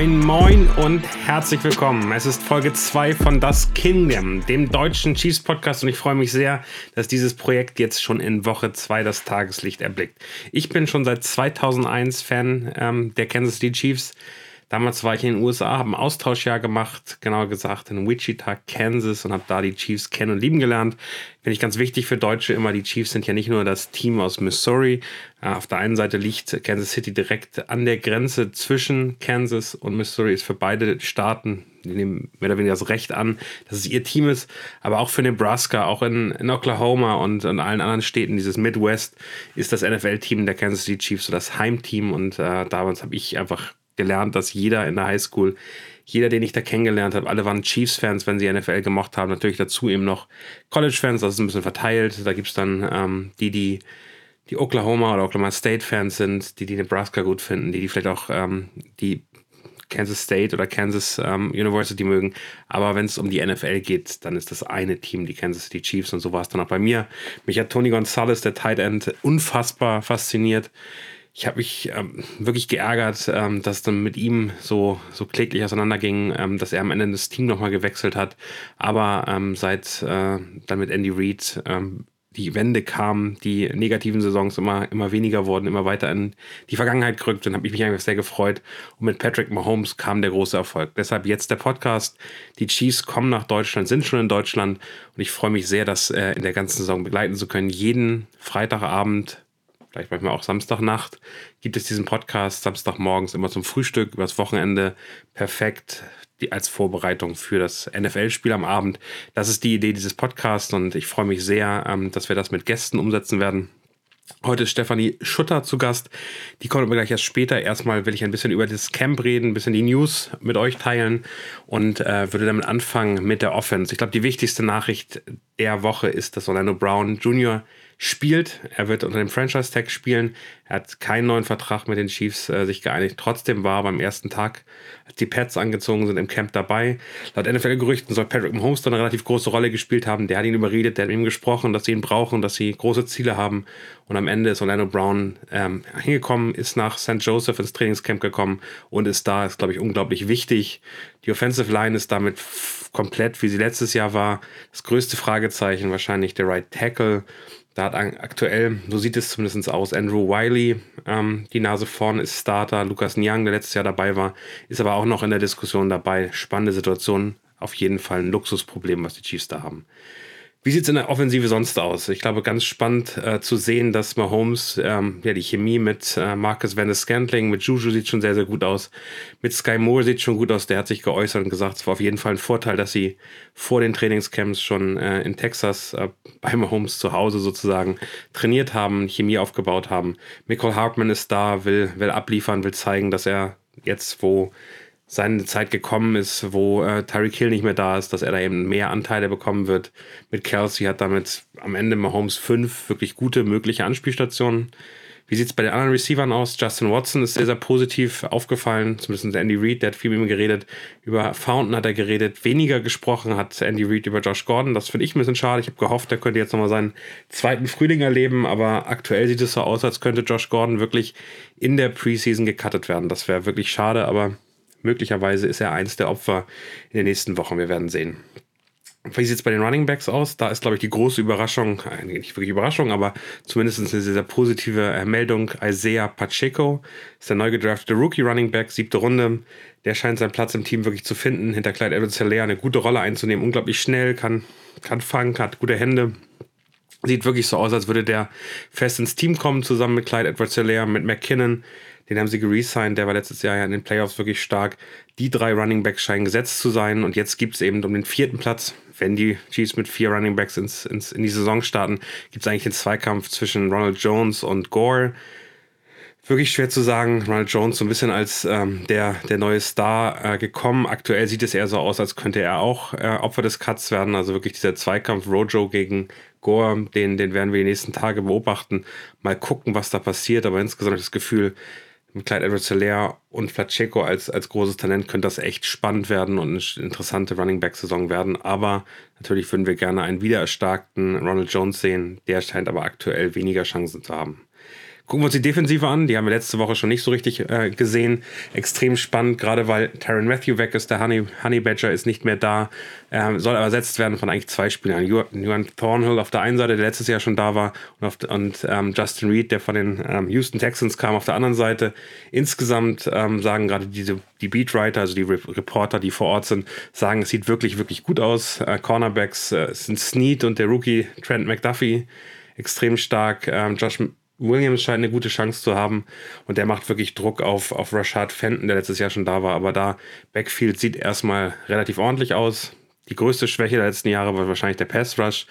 Moin, moin und herzlich willkommen. Es ist Folge 2 von Das Kingdom, dem deutschen Chiefs Podcast und ich freue mich sehr, dass dieses Projekt jetzt schon in Woche 2 das Tageslicht erblickt. Ich bin schon seit 2001 Fan ähm, der Kansas City Chiefs. Damals war ich in den USA, habe ein Austauschjahr gemacht, genauer gesagt in Wichita, Kansas und habe da die Chiefs kennen und lieben gelernt. Finde ich ganz wichtig für Deutsche immer, die Chiefs sind ja nicht nur das Team aus Missouri. Auf der einen Seite liegt Kansas City direkt an der Grenze zwischen Kansas und Missouri, ist für beide Staaten, die nehmen mehr oder weniger das Recht an, dass es ihr Team ist, aber auch für Nebraska, auch in, in Oklahoma und in allen anderen Städten dieses Midwest ist das NFL-Team der Kansas City Chiefs so das Heimteam und äh, damals habe ich einfach gelernt, dass jeder in der Highschool, jeder, den ich da kennengelernt habe, alle waren Chiefs-Fans, wenn sie NFL gemacht haben. Natürlich dazu eben noch College-Fans, das ist ein bisschen verteilt. Da gibt es dann ähm, die, die die Oklahoma oder Oklahoma State-Fans sind, die die Nebraska gut finden, die die vielleicht auch ähm, die Kansas State oder Kansas ähm, University mögen. Aber wenn es um die NFL geht, dann ist das eine Team die Kansas City Chiefs und so war es dann auch bei mir. Mich hat Tony Gonzalez, der Tight End, unfassbar fasziniert ich habe mich ähm, wirklich geärgert, ähm, dass dann mit ihm so, so kläglich auseinanderging, ähm, dass er am Ende das Team nochmal gewechselt hat. Aber ähm, seit äh, dann mit Andy Reid ähm, die Wende kam, die negativen Saisons immer, immer weniger wurden, immer weiter in die Vergangenheit gerückt, dann habe ich mich einfach sehr gefreut. Und mit Patrick Mahomes kam der große Erfolg. Deshalb jetzt der Podcast. Die Chiefs kommen nach Deutschland, sind schon in Deutschland und ich freue mich sehr, das äh, in der ganzen Saison begleiten zu können. Jeden Freitagabend vielleicht manchmal auch Samstagnacht, gibt es diesen Podcast Samstagmorgens immer zum Frühstück, übers Wochenende. Perfekt die, als Vorbereitung für das NFL-Spiel am Abend. Das ist die Idee dieses Podcasts und ich freue mich sehr, ähm, dass wir das mit Gästen umsetzen werden. Heute ist Stefanie Schutter zu Gast. Die kommt aber gleich erst später. Erstmal will ich ein bisschen über das Camp reden, ein bisschen die News mit euch teilen und äh, würde damit anfangen mit der Offense. Ich glaube, die wichtigste Nachricht der Woche ist, dass Orlando Brown Jr spielt. Er wird unter dem Franchise-Tag spielen. Er hat keinen neuen Vertrag mit den Chiefs äh, sich geeinigt. Trotzdem war beim ersten Tag, als die Pets angezogen sind, im Camp dabei. Laut NFL-Gerüchten soll Patrick Mahomes dann eine relativ große Rolle gespielt haben. Der hat ihn überredet, der hat mit ihm gesprochen, dass sie ihn brauchen, dass sie große Ziele haben. Und am Ende ist Orlando Brown ähm, hingekommen, ist nach St. Joseph ins Trainingscamp gekommen und ist da, ist glaube ich unglaublich wichtig. Die Offensive Line ist damit komplett, wie sie letztes Jahr war. Das größte Fragezeichen wahrscheinlich der Right Tackle. Da hat aktuell, so sieht es zumindest aus, Andrew Wiley ähm, die Nase vorn, ist Starter. Lukas Nyang, der letztes Jahr dabei war, ist aber auch noch in der Diskussion dabei. Spannende Situation, auf jeden Fall ein Luxusproblem, was die Chiefs da haben. Wie sieht es in der Offensive sonst aus? Ich glaube, ganz spannend äh, zu sehen, dass Mahomes, ähm, ja, die Chemie mit äh, Marcus Van Scantling, mit Juju sieht schon sehr, sehr gut aus. Mit Sky Moore sieht schon gut aus. Der hat sich geäußert und gesagt, es war auf jeden Fall ein Vorteil, dass sie vor den Trainingscamps schon äh, in Texas äh, bei Mahomes zu Hause sozusagen trainiert haben, Chemie aufgebaut haben. Michael Hartman ist da, will, will abliefern, will zeigen, dass er jetzt, wo seine Zeit gekommen ist, wo äh, Tyreek Hill nicht mehr da ist, dass er da eben mehr Anteile bekommen wird. Mit Kelsey hat damit am Ende Mahomes fünf wirklich gute mögliche Anspielstationen. Wie sieht es bei den anderen Receivern aus? Justin Watson ist sehr, sehr positiv aufgefallen, zumindest Andy Reid, der hat viel mit ihm geredet. Über Fountain hat er geredet, weniger gesprochen hat Andy Reid über Josh Gordon. Das finde ich ein bisschen schade. Ich habe gehofft, er könnte jetzt nochmal seinen zweiten Frühling erleben, aber aktuell sieht es so aus, als könnte Josh Gordon wirklich in der Preseason gecuttet werden. Das wäre wirklich schade, aber möglicherweise ist er eins der Opfer in den nächsten Wochen. Wir werden sehen. Wie sieht es bei den Running Backs aus? Da ist, glaube ich, die große Überraschung, äh, nicht wirklich Überraschung, aber zumindest eine sehr, sehr positive äh, Meldung. Isaiah Pacheco ist der neu gedraftete Rookie Running Back, siebte Runde. Der scheint seinen Platz im Team wirklich zu finden, hinter Clyde edwards hilaire eine gute Rolle einzunehmen, unglaublich schnell, kann, kann fangen, hat gute Hände. Sieht wirklich so aus, als würde der fest ins Team kommen, zusammen mit Clyde edwards hilaire mit McKinnon. Den haben sie geresigned, der war letztes Jahr ja in den Playoffs wirklich stark. Die drei Running Backs scheinen gesetzt zu sein und jetzt gibt es eben um den vierten Platz, wenn die Chiefs mit vier Running Backs ins, ins, in die Saison starten, gibt es eigentlich den Zweikampf zwischen Ronald Jones und Gore. Wirklich schwer zu sagen. Ronald Jones so ein bisschen als ähm, der, der neue Star äh, gekommen. Aktuell sieht es eher so aus, als könnte er auch äh, Opfer des Cuts werden. Also wirklich dieser Zweikampf Rojo gegen Gore, den, den werden wir die nächsten Tage beobachten. Mal gucken, was da passiert. Aber insgesamt das Gefühl, mit Clyde edwards hilaire und Flacheco als, als großes Talent könnte das echt spannend werden und eine interessante Running Back Saison werden. Aber natürlich würden wir gerne einen wiedererstarkten Ronald Jones sehen. Der scheint aber aktuell weniger Chancen zu haben. Gucken wir uns die Defensive an. Die haben wir letzte Woche schon nicht so richtig äh, gesehen. Extrem spannend, gerade weil Taron Matthew weg ist. Der Honey, Honey Badger ist nicht mehr da. Ähm, soll aber ersetzt werden von eigentlich zwei Spielern. Juan Thornhill auf der einen Seite, der letztes Jahr schon da war, und, auf, und ähm, Justin Reed, der von den ähm, Houston Texans kam, auf der anderen Seite. Insgesamt ähm, sagen gerade diese die Beatwriter, also die Re Reporter, die vor Ort sind, sagen, es sieht wirklich, wirklich gut aus. Äh, Cornerbacks äh, sind Snead und der Rookie Trent McDuffie extrem stark. Ähm, Josh Williams scheint eine gute Chance zu haben und der macht wirklich Druck auf, auf Rashad Fenton, der letztes Jahr schon da war. Aber da Backfield sieht erstmal relativ ordentlich aus. Die größte Schwäche der letzten Jahre war wahrscheinlich der Pass Rush.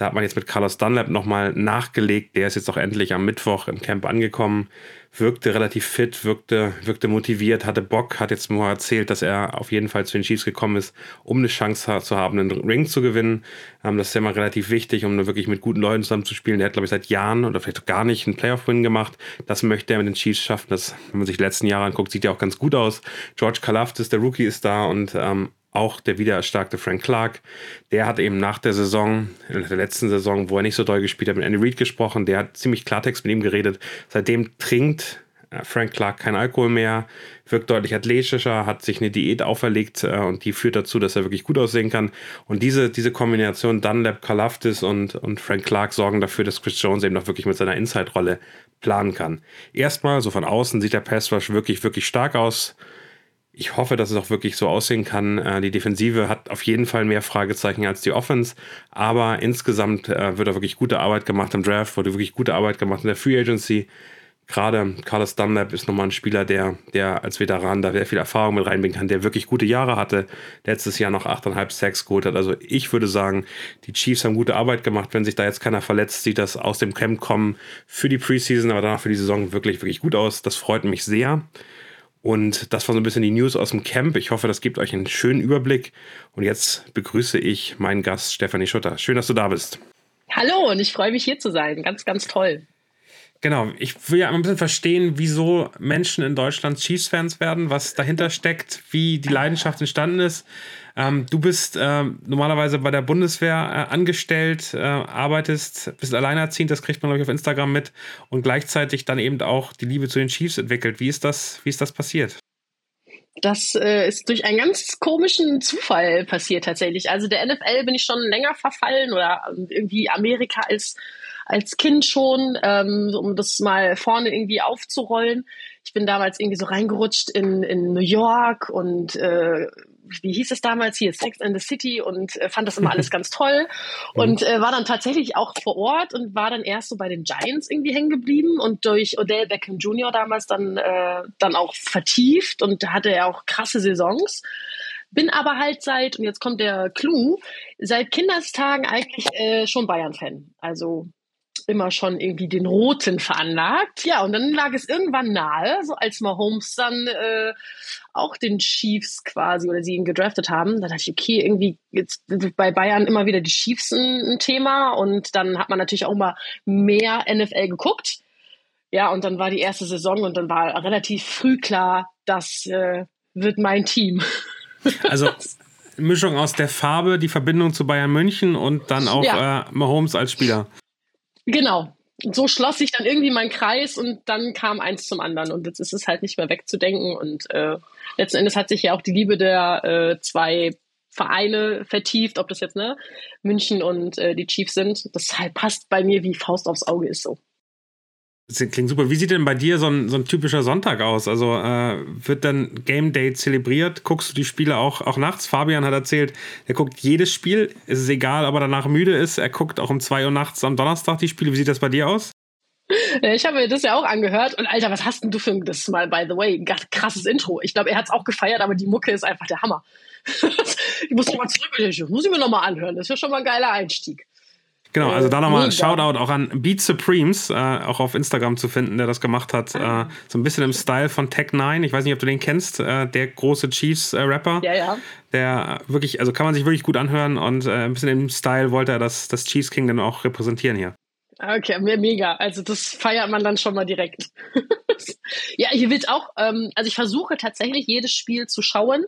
Da hat man jetzt mit Carlos Dunlap nochmal nachgelegt. Der ist jetzt auch endlich am Mittwoch im Camp angekommen. Wirkte relativ fit, wirkte, wirkte motiviert, hatte Bock, hat jetzt mal erzählt, dass er auf jeden Fall zu den Chiefs gekommen ist, um eine Chance zu haben, einen Ring zu gewinnen. Ähm, das ist ja mal relativ wichtig, um wirklich mit guten Leuten zusammen zu spielen. Der hat, glaube ich, seit Jahren oder vielleicht gar nicht einen Playoff-Win gemacht. Das möchte er mit den Chiefs schaffen. Das, wenn man sich die letzten Jahre anguckt, sieht ja auch ganz gut aus. George Kalafdis, der Rookie, ist da und ähm, auch der wieder erstarkte Frank Clark, der hat eben nach der Saison, der letzten Saison, wo er nicht so doll gespielt hat, mit Andy Reid gesprochen. Der hat ziemlich Klartext mit ihm geredet. Seitdem trinkt äh, Frank Clark kein Alkohol mehr, wirkt deutlich athletischer, hat sich eine Diät auferlegt äh, und die führt dazu, dass er wirklich gut aussehen kann. Und diese, diese Kombination Dunlap, Kalafdis und, und Frank Clark sorgen dafür, dass Chris Jones eben noch wirklich mit seiner Inside-Rolle planen kann. Erstmal, so von außen, sieht der Pass Rush wirklich, wirklich stark aus ich hoffe, dass es auch wirklich so aussehen kann. Äh, die Defensive hat auf jeden Fall mehr Fragezeichen als die Offense, aber insgesamt äh, wird da wirklich gute Arbeit gemacht im Draft, wurde wirklich gute Arbeit gemacht in der Free Agency. Gerade Carlos Dunlap ist nochmal ein Spieler, der, der als Veteran da sehr viel Erfahrung mit reinbringen kann, der wirklich gute Jahre hatte, letztes Jahr noch 8,5 Sacks geholt hat. Also ich würde sagen, die Chiefs haben gute Arbeit gemacht. Wenn sich da jetzt keiner verletzt, sieht das aus dem Camp kommen für die Preseason, aber danach für die Saison wirklich, wirklich gut aus. Das freut mich sehr. Und das war so ein bisschen die News aus dem Camp. Ich hoffe, das gibt euch einen schönen Überblick. Und jetzt begrüße ich meinen Gast Stefanie Schutter. Schön, dass du da bist. Hallo und ich freue mich hier zu sein. Ganz, ganz toll. Genau, ich will ja ein bisschen verstehen, wieso Menschen in Deutschland Chiefs-Fans werden, was dahinter steckt, wie die Leidenschaft entstanden ist. Ähm, du bist äh, normalerweise bei der Bundeswehr äh, angestellt, äh, arbeitest, bist alleinerziehend, das kriegt man, glaube ich, auf Instagram mit und gleichzeitig dann eben auch die Liebe zu den Chiefs entwickelt. Wie ist das, wie ist das passiert? Das äh, ist durch einen ganz komischen Zufall passiert tatsächlich. Also der NFL bin ich schon länger verfallen oder irgendwie Amerika als als Kind schon, ähm, um das mal vorne irgendwie aufzurollen. Ich bin damals irgendwie so reingerutscht in, in New York und äh, wie hieß es damals hier, Sex and the City und äh, fand das immer alles ganz toll und äh, war dann tatsächlich auch vor Ort und war dann erst so bei den Giants irgendwie hängen geblieben und durch Odell Beckham Jr. damals dann, äh, dann auch vertieft und hatte er auch krasse Saisons. Bin aber halt seit, und jetzt kommt der Clou, seit Kindestagen eigentlich äh, schon Bayern-Fan. Also immer schon irgendwie den Roten veranlagt. Ja, und dann lag es irgendwann nahe, so als Mahomes dann äh, auch den Chiefs quasi oder sie ihn gedraftet haben. Da dachte ich, okay, irgendwie jetzt bei Bayern immer wieder die Chiefs ein, ein Thema und dann hat man natürlich auch mal mehr NFL geguckt. Ja, und dann war die erste Saison und dann war relativ früh klar, das äh, wird mein Team. Also Mischung aus der Farbe, die Verbindung zu Bayern München und dann auch ja. äh, Mahomes als Spieler. Genau. So schloss sich dann irgendwie mein Kreis und dann kam eins zum anderen und jetzt ist es halt nicht mehr wegzudenken und äh, letzten Endes hat sich ja auch die Liebe der äh, zwei Vereine vertieft, ob das jetzt ne München und äh, die Chiefs sind. Das halt passt bei mir wie Faust aufs Auge ist so. Klingt super. Wie sieht denn bei dir so ein, so ein typischer Sonntag aus? Also äh, wird dann Game Day zelebriert? Guckst du die Spiele auch, auch nachts? Fabian hat erzählt, er guckt jedes Spiel. Es ist egal, ob er danach müde ist. Er guckt auch um 2 Uhr nachts am Donnerstag die Spiele. Wie sieht das bei dir aus? Ich habe mir das ja auch angehört und Alter, was hast denn du für ein, das mal, by the way, krasses Intro. Ich glaube, er hat es auch gefeiert, aber die Mucke ist einfach der Hammer. ich muss nochmal zurück, muss ich mir nochmal anhören. Das ist ja schon mal ein geiler Einstieg. Genau, also da nochmal Shoutout auch an Beat Supremes, äh, auch auf Instagram zu finden, der das gemacht hat. Äh, so ein bisschen im Style von Tech 9. Ich weiß nicht, ob du den kennst, äh, der große Chiefs-Rapper. ja, ja. Der wirklich, also kann man sich wirklich gut anhören und äh, ein bisschen im Style wollte er das, das Chiefs Kingdom auch repräsentieren hier. Okay, mega. Also das feiert man dann schon mal direkt. ja, hier wird auch, ähm, also ich versuche tatsächlich jedes Spiel zu schauen,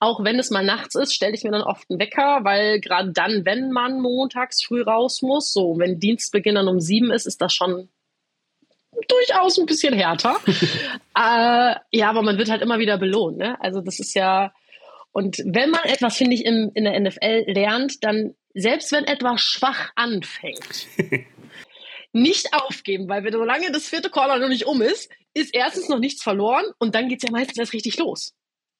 auch wenn es mal nachts ist, stelle ich mir dann oft einen Wecker, weil gerade dann, wenn man montags früh raus muss, so wenn Dienstbeginn dann um sieben ist, ist das schon durchaus ein bisschen härter. äh, ja, aber man wird halt immer wieder belohnt. Ne? Also das ist ja, und wenn man etwas, finde ich, in, in der NFL lernt, dann selbst wenn etwas schwach anfängt, nicht aufgeben, weil wenn solange das vierte Corner noch nicht um ist, ist erstens noch nichts verloren und dann geht's ja meistens erst richtig los.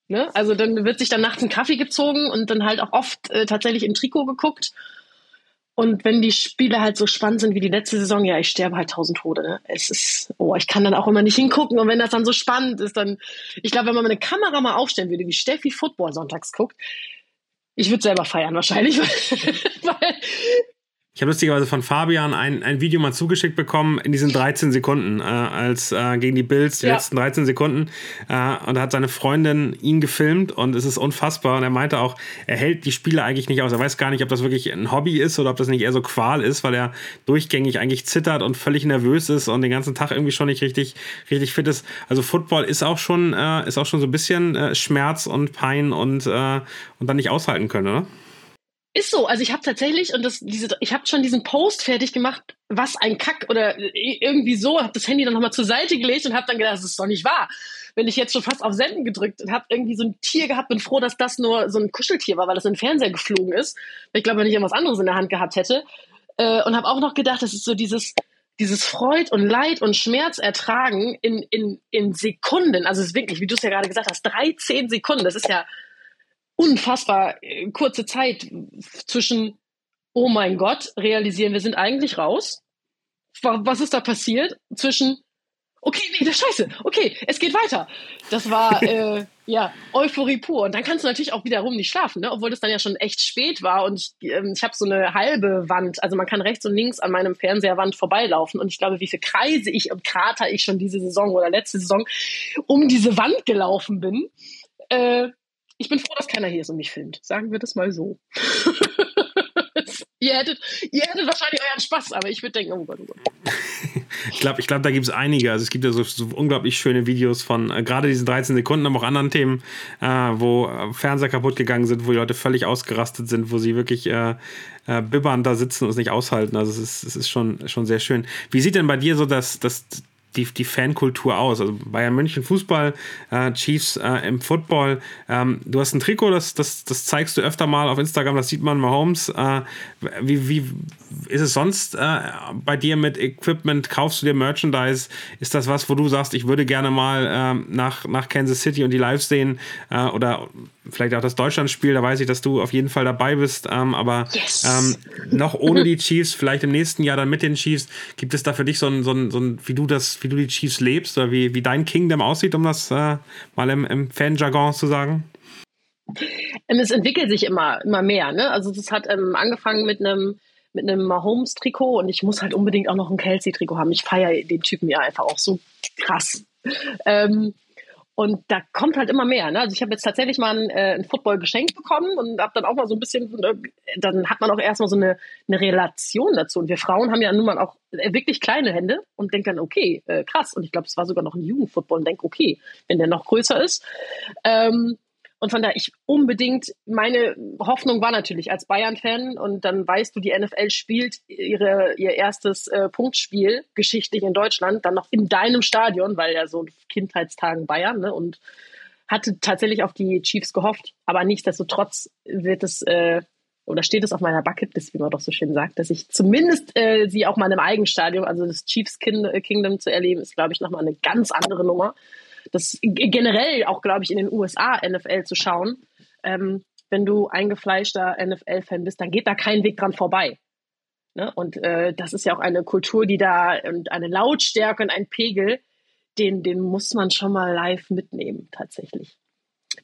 Ne? Also dann wird sich dann nachts ein Kaffee gezogen und dann halt auch oft äh, tatsächlich im Trikot geguckt und wenn die Spiele halt so spannend sind wie die letzte Saison, ja, ich sterbe halt tausend Tode. Ne? Es ist, oh, ich kann dann auch immer nicht hingucken. Und wenn das dann so spannend ist, dann, ich glaube, wenn man eine Kamera mal aufstellen würde, wie Steffi Football sonntags guckt, ich würde selber feiern wahrscheinlich, weil, ich habe lustigerweise von Fabian ein, ein Video mal zugeschickt bekommen in diesen 13 Sekunden, äh, als äh, gegen die Bills, die ja. letzten 13 Sekunden. Äh, und da hat seine Freundin ihn gefilmt und es ist unfassbar. Und er meinte auch, er hält die Spiele eigentlich nicht aus. Er weiß gar nicht, ob das wirklich ein Hobby ist oder ob das nicht eher so Qual ist, weil er durchgängig eigentlich zittert und völlig nervös ist und den ganzen Tag irgendwie schon nicht richtig, richtig fit ist. Also Football ist auch schon, äh, ist auch schon so ein bisschen äh, Schmerz und Pein und, äh, und dann nicht aushalten können, oder? Ist so, also ich habe tatsächlich und das diese ich habe schon diesen Post fertig gemacht, was ein Kack oder irgendwie so, habe das Handy dann nochmal zur Seite gelegt und habe dann gedacht, das ist doch nicht wahr. Wenn ich jetzt schon fast auf Senden gedrückt und habe irgendwie so ein Tier gehabt, bin froh, dass das nur so ein Kuscheltier war, weil das in den Fernseher geflogen ist. Ich glaube, wenn ich irgendwas anderes in der Hand gehabt hätte äh, und habe auch noch gedacht, das ist so dieses dieses Freud und Leid und Schmerz ertragen in, in, in Sekunden. Also es ist wirklich, wie du es ja gerade gesagt hast, 13 Sekunden. Das ist ja unfassbar äh, kurze Zeit zwischen, oh mein Gott, realisieren, wir sind eigentlich raus. Was ist da passiert? Zwischen, okay, nee, das scheiße, okay, es geht weiter. Das war, äh, ja, Euphorie pur. Und dann kannst du natürlich auch wiederum nicht schlafen, ne? obwohl das dann ja schon echt spät war. Und ich, ähm, ich habe so eine halbe Wand, also man kann rechts und links an meinem Fernseherwand vorbeilaufen. Und ich glaube, wie viele Kreise ich und Krater ich schon diese Saison oder letzte Saison um diese Wand gelaufen bin. Äh, ich bin froh, dass keiner hier ist und mich filmt. Sagen wir das mal so. ihr, hättet, ihr hättet wahrscheinlich euren Spaß, aber ich würde denken, oh Gott, oh Gott. ich glaube, ich glaub, da gibt es einige. Also es gibt ja so, so unglaublich schöne Videos von äh, gerade diesen 13 Sekunden, aber auch anderen Themen, äh, wo äh, Fernseher kaputt gegangen sind, wo die Leute völlig ausgerastet sind, wo sie wirklich äh, äh, bibbern da sitzen und es nicht aushalten. Also es ist, es ist schon, schon sehr schön. Wie sieht denn bei dir so das, das die, die Fankultur aus? Also Bayern München Fußball, äh, Chiefs äh, im Football. Ähm, du hast ein Trikot, das, das, das zeigst du öfter mal auf Instagram, das sieht man Mahomes. Äh, wie, wie ist es sonst äh, bei dir mit Equipment? Kaufst du dir Merchandise? Ist das was, wo du sagst, ich würde gerne mal ähm, nach, nach Kansas City und die live sehen? Äh, oder vielleicht auch das Deutschlandspiel, da weiß ich, dass du auf jeden Fall dabei bist. Ähm, aber yes. ähm, noch ohne die Chiefs, vielleicht im nächsten Jahr dann mit den Chiefs, gibt es da für dich so ein, so ein, so ein wie du das, wie du die Chiefs lebst oder wie, wie dein Kingdom aussieht, um das äh, mal im, im Fan-Jargon zu sagen? Ähm, es entwickelt sich immer, immer mehr. Ne? Also das hat ähm, angefangen mit einem mit einem Mahomes-Trikot und ich muss halt unbedingt auch noch ein Kelsey-Trikot haben. Ich feiere den Typen ja einfach auch so krass. Ähm, und da kommt halt immer mehr. Ne? Also ich habe jetzt tatsächlich mal ein, äh, ein Football geschenkt bekommen und habe dann auch mal so ein bisschen, äh, dann hat man auch erstmal so eine, eine Relation dazu. Und wir Frauen haben ja nun mal auch äh, wirklich kleine Hände und denken dann, okay, äh, krass. Und ich glaube, es war sogar noch ein Jugendfootball und denke, okay, wenn der noch größer ist. Ähm, und von daher, ich unbedingt, meine Hoffnung war natürlich als Bayern-Fan und dann weißt du, die NFL spielt ihre, ihr erstes äh, Punktspiel geschichtlich in Deutschland, dann noch in deinem Stadion, weil ja so Kindheitstagen Bayern, ne, und hatte tatsächlich auf die Chiefs gehofft. Aber nichtsdestotrotz wird es, äh, oder steht es auf meiner Bucketlist, wie man doch so schön sagt, dass ich zumindest äh, sie auch mal im Eigenstadion, also das Chiefs Kingdom zu erleben, ist, glaube ich, nochmal eine ganz andere Nummer das generell auch, glaube ich, in den USA NFL zu schauen. Ähm, wenn du eingefleischter NFL-Fan bist, dann geht da kein Weg dran vorbei. Ne? Und äh, das ist ja auch eine Kultur, die da und eine Lautstärke und ein Pegel, den, den muss man schon mal live mitnehmen, tatsächlich.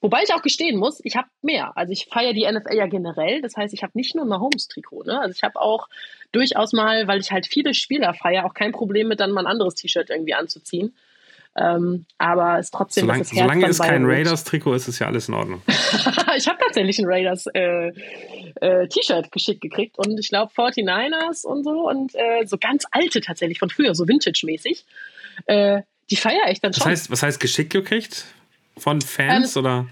Wobei ich auch gestehen muss, ich habe mehr. Also ich feiere die NFL ja generell. Das heißt, ich habe nicht nur ein Mahomes-Trikot. Ne? Also ich habe auch durchaus mal, weil ich halt viele Spieler feiere, auch kein Problem mit dann mal ein anderes T-Shirt irgendwie anzuziehen. Ähm, aber es ist trotzdem solange, das Herz Solange es kein Raiders-Trikot ist, ist ja alles in Ordnung. ich habe tatsächlich ein Raiders-T-Shirt äh, äh, geschickt gekriegt und ich glaube 49ers und so und äh, so ganz alte tatsächlich von früher, so Vintage-mäßig. Äh, die feiere ich dann schon. Was heißt, was heißt geschickt gekriegt? Von Fans ähm, oder?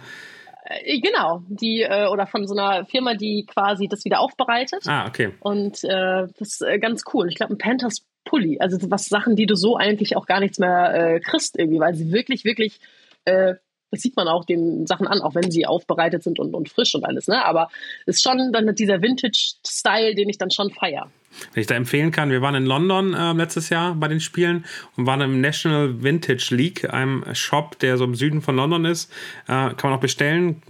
Äh, genau, die äh, oder von so einer Firma, die quasi das wieder aufbereitet. Ah, okay. Und das ist ganz cool. Ich glaube, ein Panthers Pulli. Also was Sachen, die du so eigentlich auch gar nichts mehr äh, kriegst irgendwie, weil sie wirklich, wirklich, äh, das sieht man auch den Sachen an, auch wenn sie aufbereitet sind und, und frisch und alles, ne? Aber es ist schon dann dieser Vintage-Style, den ich dann schon feier. Wenn ich da empfehlen kann, wir waren in London äh, letztes Jahr bei den Spielen und waren im National Vintage League, einem Shop, der so im Süden von London ist. Äh, kann man auch bestellen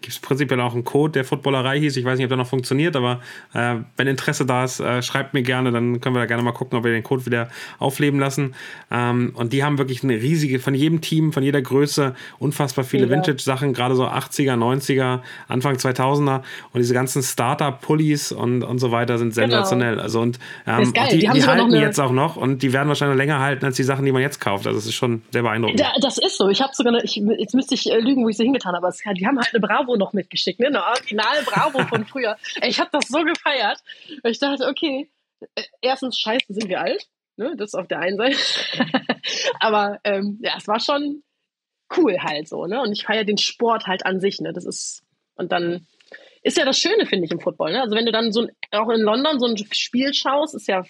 gibt es prinzipiell auch einen Code, der Footballerei hieß. Ich weiß nicht, ob der noch funktioniert, aber äh, wenn Interesse da ist, äh, schreibt mir gerne, dann können wir da gerne mal gucken, ob wir den Code wieder aufleben lassen. Ähm, und die haben wirklich eine riesige, von jedem Team, von jeder Größe, unfassbar viele ja. Vintage-Sachen, gerade so 80er, 90er, Anfang 2000er und diese ganzen Starter-Pullis und, und so weiter sind genau. sensationell. Genau. Also und ähm, die, die, die halten jetzt auch noch und die werden wahrscheinlich länger halten als die Sachen, die man jetzt kauft. Also es ist schon sehr beeindruckend. Da, das ist so. Ich habe sogar, eine, ich, jetzt müsste ich äh, lügen, wo ich sie hingetan habe, aber die haben halt eine Bravo Bravo noch mitgeschickt, ne? Eine Original Bravo von früher. Ich habe das so gefeiert. Ich dachte, okay, äh, erstens, scheiße, sind wir alt. Ne? Das auf der einen Seite. Aber ähm, ja, es war schon cool halt so, ne? Und ich feiere den Sport halt an sich, ne? Das ist, und dann ist ja das Schöne, finde ich, im Football. Ne? Also wenn du dann so ein, auch in London so ein Spiel schaust, ist ja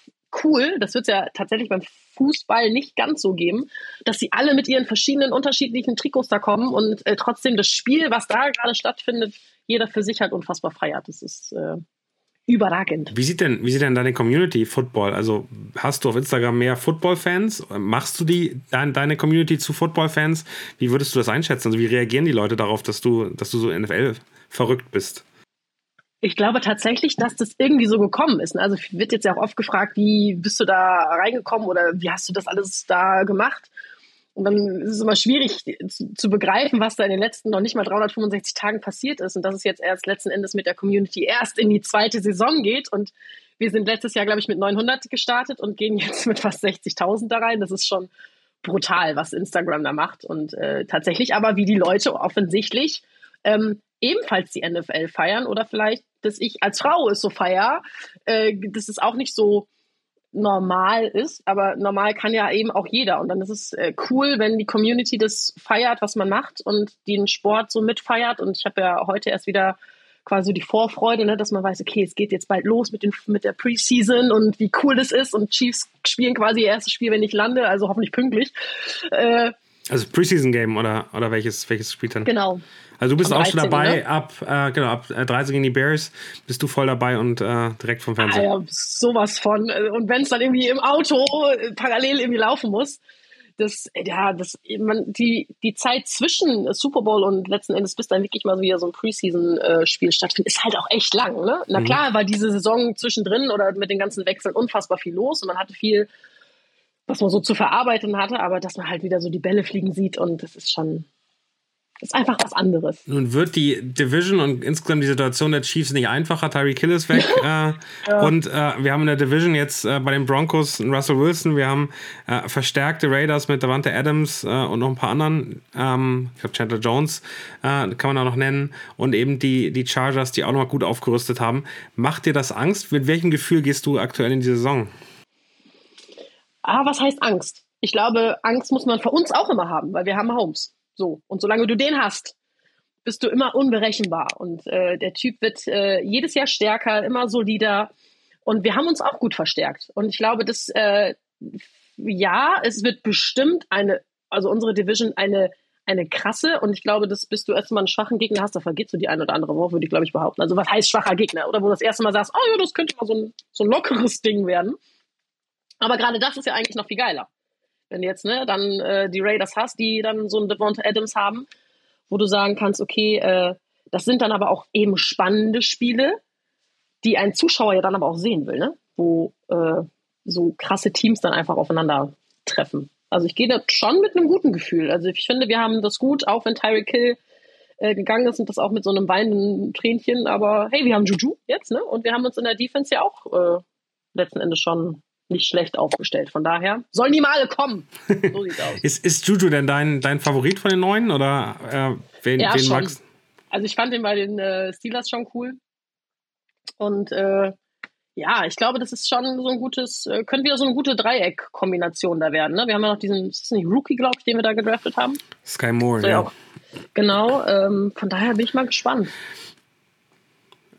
cool. Das wird ja tatsächlich beim Fußball nicht ganz so geben, dass sie alle mit ihren verschiedenen unterschiedlichen Trikots da kommen und äh, trotzdem das Spiel, was da gerade stattfindet, jeder für sich halt unfassbar feiert. Das ist äh, überragend. Wie sieht denn, wie sieht denn deine Community Football? Also hast du auf Instagram mehr Football-Fans? Machst du die, dein, deine Community zu Football-Fans? Wie würdest du das einschätzen? Also wie reagieren die Leute darauf, dass du, dass du so NFL verrückt bist? Ich glaube tatsächlich, dass das irgendwie so gekommen ist. Also wird jetzt ja auch oft gefragt, wie bist du da reingekommen oder wie hast du das alles da gemacht? Und dann ist es immer schwierig zu, zu, begreifen, was da in den letzten noch nicht mal 365 Tagen passiert ist und dass es jetzt erst letzten Endes mit der Community erst in die zweite Saison geht. Und wir sind letztes Jahr, glaube ich, mit 900 gestartet und gehen jetzt mit fast 60.000 da rein. Das ist schon brutal, was Instagram da macht. Und äh, tatsächlich aber, wie die Leute offensichtlich ähm, ebenfalls die NFL feiern oder vielleicht, dass ich als Frau es so feier, äh, dass es auch nicht so normal ist, aber normal kann ja eben auch jeder. Und dann ist es äh, cool, wenn die Community das feiert, was man macht und den Sport so mitfeiert. Und ich habe ja heute erst wieder quasi die Vorfreude, ne, dass man weiß, okay, es geht jetzt bald los mit, den, mit der Preseason und wie cool das ist. Und Chiefs spielen quasi ihr erstes Spiel, wenn ich lande, also hoffentlich pünktlich. Äh, also Preseason Game oder, oder welches, welches Spiel dann? Genau. Also du bist 13, auch schon dabei, ne? ab, äh, genau, ab 13 äh, gegen die Bears bist du voll dabei und äh, direkt vom Fernseher. Ah, ja, sowas von. Und wenn es dann irgendwie im Auto äh, parallel irgendwie laufen muss, das, ja, das, man, die, die Zeit zwischen Super Bowl und letzten Endes, bis dann wirklich mal so wieder so ein Preseason-Spiel stattfindet, ist halt auch echt lang, ne? Na mhm. klar, war diese Saison zwischendrin oder mit den ganzen Wechseln unfassbar viel los und man hatte viel, was man so zu verarbeiten hatte, aber dass man halt wieder so die Bälle fliegen sieht und das ist schon, ist einfach was anderes. Nun wird die Division und insgesamt die Situation der Chiefs nicht einfacher. Tyreek Hill ist weg. äh, ja. Und äh, wir haben in der Division jetzt äh, bei den Broncos einen Russell Wilson. Wir haben äh, verstärkte Raiders mit Davante Adams äh, und noch ein paar anderen. Ähm, ich glaube, Chandler Jones äh, kann man auch noch nennen. Und eben die, die Chargers, die auch noch mal gut aufgerüstet haben. Macht dir das Angst? Mit welchem Gefühl gehst du aktuell in die Saison? Ah, was heißt Angst? Ich glaube, Angst muss man für uns auch immer haben, weil wir haben Homes. So. Und solange du den hast, bist du immer unberechenbar. Und äh, der Typ wird äh, jedes Jahr stärker, immer solider. Und wir haben uns auch gut verstärkt. Und ich glaube, dass äh, ja, es wird bestimmt eine, also unsere Division eine eine krasse und ich glaube, dass bis du erstmal einen schwachen Gegner hast, da vergeht so die eine oder andere Woche, würde ich glaube ich behaupten. Also was heißt schwacher Gegner? Oder wo du das erste Mal sagst, oh ja, das könnte mal so ein, so ein lockeres Ding werden. Aber gerade das ist ja eigentlich noch viel geiler. Wenn jetzt ne, dann äh, die Raiders hast, die dann so einen Devonta Adams haben, wo du sagen kannst, okay, äh, das sind dann aber auch eben spannende Spiele, die ein Zuschauer ja dann aber auch sehen will, ne? wo äh, so krasse Teams dann einfach aufeinander treffen. Also ich gehe da schon mit einem guten Gefühl. Also ich finde, wir haben das gut, auch wenn Tyreek Hill äh, gegangen ist und das auch mit so einem weinenden Tränchen. Aber hey, wir haben Juju jetzt, ne? Und wir haben uns in der Defense ja auch äh, letzten Endes schon nicht schlecht aufgestellt. Von daher sollen die Male kommen. So sieht's aus. ist, ist Juju denn dein, dein Favorit von den Neuen oder äh, wen, ja, wen schon. magst Also ich fand den bei den äh, Steelers schon cool. Und äh, ja, ich glaube, das ist schon so ein gutes, äh, könnte wieder so eine gute Dreieck-Kombination da werden. Ne? Wir haben ja noch diesen, ist das nicht Rookie, glaube ich, den wir da gedraftet haben? Sky Moore, so, ja. Genau, ähm, von daher bin ich mal gespannt.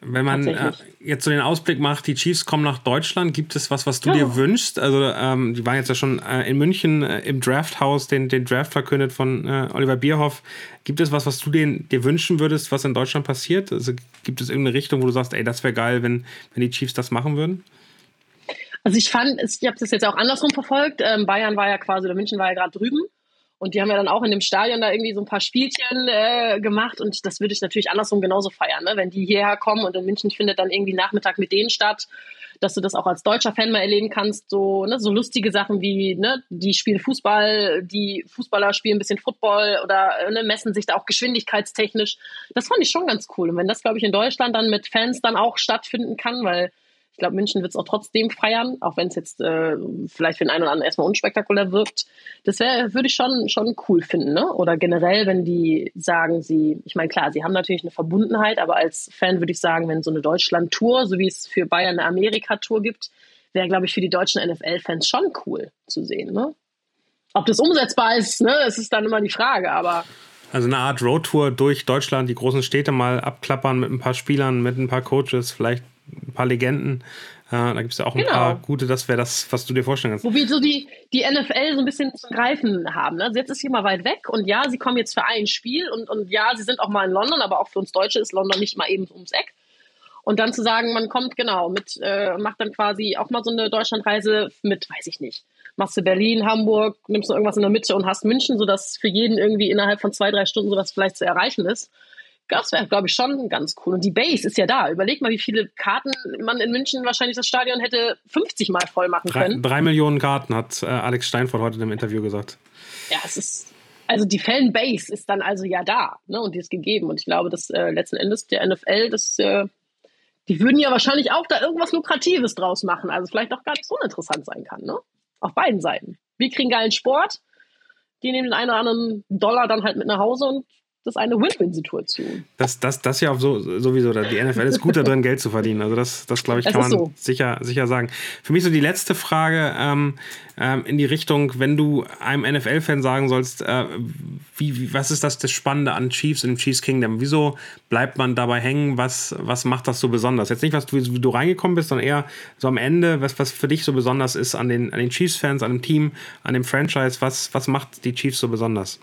Wenn man äh, jetzt so den Ausblick macht, die Chiefs kommen nach Deutschland, gibt es was, was du ja. dir wünschst? Also, ähm, die waren jetzt ja schon äh, in München äh, im Drafthaus, den, den Draft verkündet von äh, Oliver Bierhoff. Gibt es was, was du den, dir wünschen würdest, was in Deutschland passiert? Also, gibt es irgendeine Richtung, wo du sagst, ey, das wäre geil, wenn, wenn die Chiefs das machen würden? Also, ich fand, ich habe das jetzt auch andersrum verfolgt. Ähm, Bayern war ja quasi, oder München war ja gerade drüben. Und die haben ja dann auch in dem Stadion da irgendwie so ein paar Spielchen äh, gemacht und das würde ich natürlich andersrum genauso feiern, ne? wenn die hierher kommen und in München findet dann irgendwie Nachmittag mit denen statt, dass du das auch als deutscher Fan mal erleben kannst, so, ne, so lustige Sachen wie, ne, die spielen Fußball, die Fußballer spielen ein bisschen Football oder ne, messen sich da auch geschwindigkeitstechnisch. Das fand ich schon ganz cool. Und wenn das, glaube ich, in Deutschland dann mit Fans dann auch stattfinden kann, weil ich glaube, München wird es auch trotzdem feiern, auch wenn es jetzt äh, vielleicht für den einen oder anderen erstmal unspektakulär wirkt. Das wäre, würde ich schon, schon cool finden, ne? Oder generell, wenn die sagen, sie, ich meine, klar, sie haben natürlich eine Verbundenheit, aber als Fan würde ich sagen, wenn so eine Deutschland-Tour, so wie es für Bayern eine Amerika-Tour gibt, wäre, glaube ich, für die deutschen NFL-Fans schon cool zu sehen, ne? Ob das umsetzbar ist, ne, das ist dann immer die Frage, aber also eine Art Roadtour durch Deutschland, die großen Städte mal abklappern mit ein paar Spielern, mit ein paar Coaches, vielleicht ein paar Legenden. Äh, da gibt es ja auch ein genau. paar gute, das wäre das, was du dir vorstellen kannst. Wo wir so die, die NFL so ein bisschen zu greifen haben. Ne? Also jetzt ist sie mal weit weg und ja, sie kommen jetzt für ein Spiel und, und ja, sie sind auch mal in London, aber auch für uns Deutsche ist London nicht mal eben ums Eck. Und dann zu sagen, man kommt genau mit, äh, macht dann quasi auch mal so eine Deutschlandreise mit, weiß ich nicht, machst du Berlin, Hamburg, nimmst du irgendwas in der Mitte und hast München, sodass für jeden irgendwie innerhalb von zwei, drei Stunden sowas vielleicht zu erreichen ist. Das wäre, glaube ich, schon ganz cool. Und die Base ist ja da. Überleg mal, wie viele Karten man in München wahrscheinlich das Stadion hätte 50 Mal voll machen können. Drei, drei Millionen Karten, hat äh, Alex Steinfort heute im Interview gesagt. Ja, es ist, also die Fanbase ist dann also ja da ne, und die ist gegeben. Und ich glaube, dass äh, letzten Endes der NFL, das, äh, die würden ja wahrscheinlich auch da irgendwas Lukratives draus machen. Also vielleicht auch gar nicht so uninteressant sein kann. Ne? Auf beiden Seiten. Wir kriegen geilen Sport, die nehmen den einen oder anderen Dollar dann halt mit nach Hause und das ist eine Win-Win-Situation. Das, das, das ja auch so, sowieso. Die NFL ist gut darin, Geld zu verdienen. Also das, das glaube ich, kann man so. sicher, sicher sagen. Für mich so die letzte Frage ähm, ähm, in die Richtung, wenn du einem NFL-Fan sagen sollst, äh, wie, wie, was ist das, das Spannende an Chiefs im Chiefs Kingdom? Wieso bleibt man dabei hängen? Was, was macht das so besonders? Jetzt nicht, was du, wie du reingekommen bist, sondern eher so am Ende, was, was für dich so besonders ist an den, an den Chiefs-Fans, an dem Team, an dem Franchise. Was, was macht die Chiefs so besonders?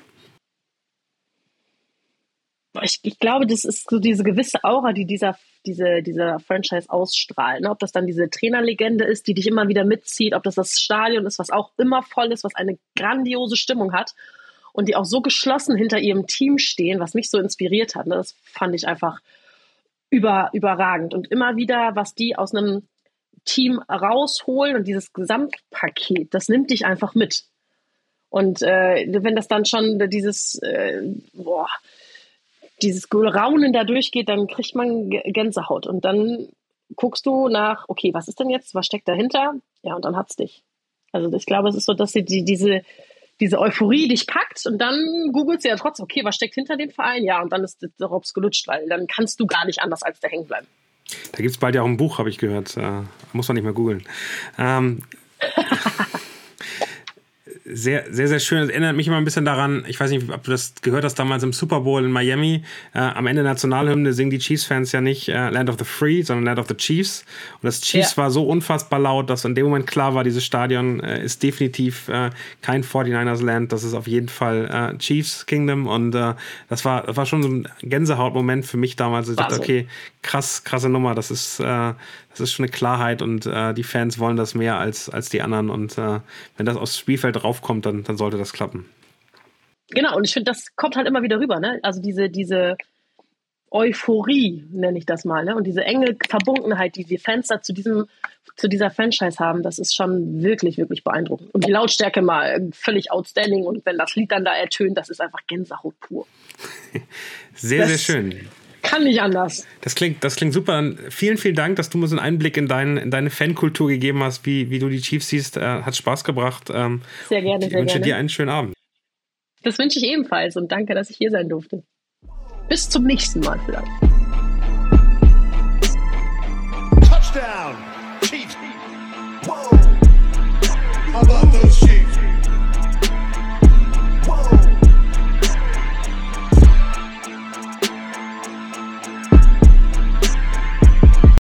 Ich, ich glaube, das ist so diese gewisse Aura, die dieser, diese, dieser Franchise ausstrahlt. Ne? Ob das dann diese Trainerlegende ist, die dich immer wieder mitzieht, ob das das Stadion ist, was auch immer voll ist, was eine grandiose Stimmung hat und die auch so geschlossen hinter ihrem Team stehen, was mich so inspiriert hat. Ne? Das fand ich einfach über, überragend. Und immer wieder, was die aus einem Team rausholen und dieses Gesamtpaket, das nimmt dich einfach mit. Und äh, wenn das dann schon dieses, äh, boah, dieses Raunen da durchgeht, dann kriegt man Gänsehaut. Und dann guckst du nach, okay, was ist denn jetzt? Was steckt dahinter? Ja, und dann hat's dich. Also ich glaube, es ist so, dass sie die, diese, diese Euphorie dich packt und dann googelst du ja trotzdem, okay, was steckt hinter dem Verein? Ja, und dann ist der Robs gelutscht, weil dann kannst du gar nicht anders als da hängen bleiben. Da gibt es bald ja auch ein Buch, habe ich gehört. Äh, muss man nicht mehr googeln. Ähm, sehr, sehr, sehr schön. Das erinnert mich immer ein bisschen daran, ich weiß nicht, ob du das gehört hast, damals im Super Bowl in Miami. Äh, am Ende der Nationalhymne singen die Chiefs-Fans ja nicht äh, Land of the Free, sondern Land of the Chiefs. Und das Chiefs ja. war so unfassbar laut, dass in dem Moment klar war, dieses Stadion äh, ist definitiv äh, kein 49ers Land, das ist auf jeden Fall äh, Chiefs Kingdom. Und äh, das, war, das war schon so ein Gänsehautmoment für mich damals. Ich dachte, okay, krass, krasse Nummer, das ist, das ist schon eine Klarheit und äh, die Fans wollen das mehr als, als die anderen. Und äh, wenn das aufs Spielfeld raufkommt, dann, dann sollte das klappen. Genau, und ich finde, das kommt halt immer wieder rüber, ne? Also diese, diese Euphorie, nenne ich das mal, ne? Und diese enge Verbundenheit, die die Fans da zu diesem, zu dieser Franchise haben, das ist schon wirklich, wirklich beeindruckend. Und die Lautstärke mal völlig outstanding. Und wenn das Lied dann da ertönt, das ist einfach Gänsehaut pur. sehr, das, sehr schön. Kann nicht anders. Das klingt, das klingt super. Vielen, vielen Dank, dass du mir so einen Einblick in, dein, in deine Fankultur gegeben hast, wie, wie du die Chiefs siehst. Äh, hat Spaß gebracht. Ähm, sehr gerne, sehr Ich wünsche gerne. dir einen schönen Abend. Das wünsche ich ebenfalls und danke, dass ich hier sein durfte. Bis zum nächsten Mal vielleicht.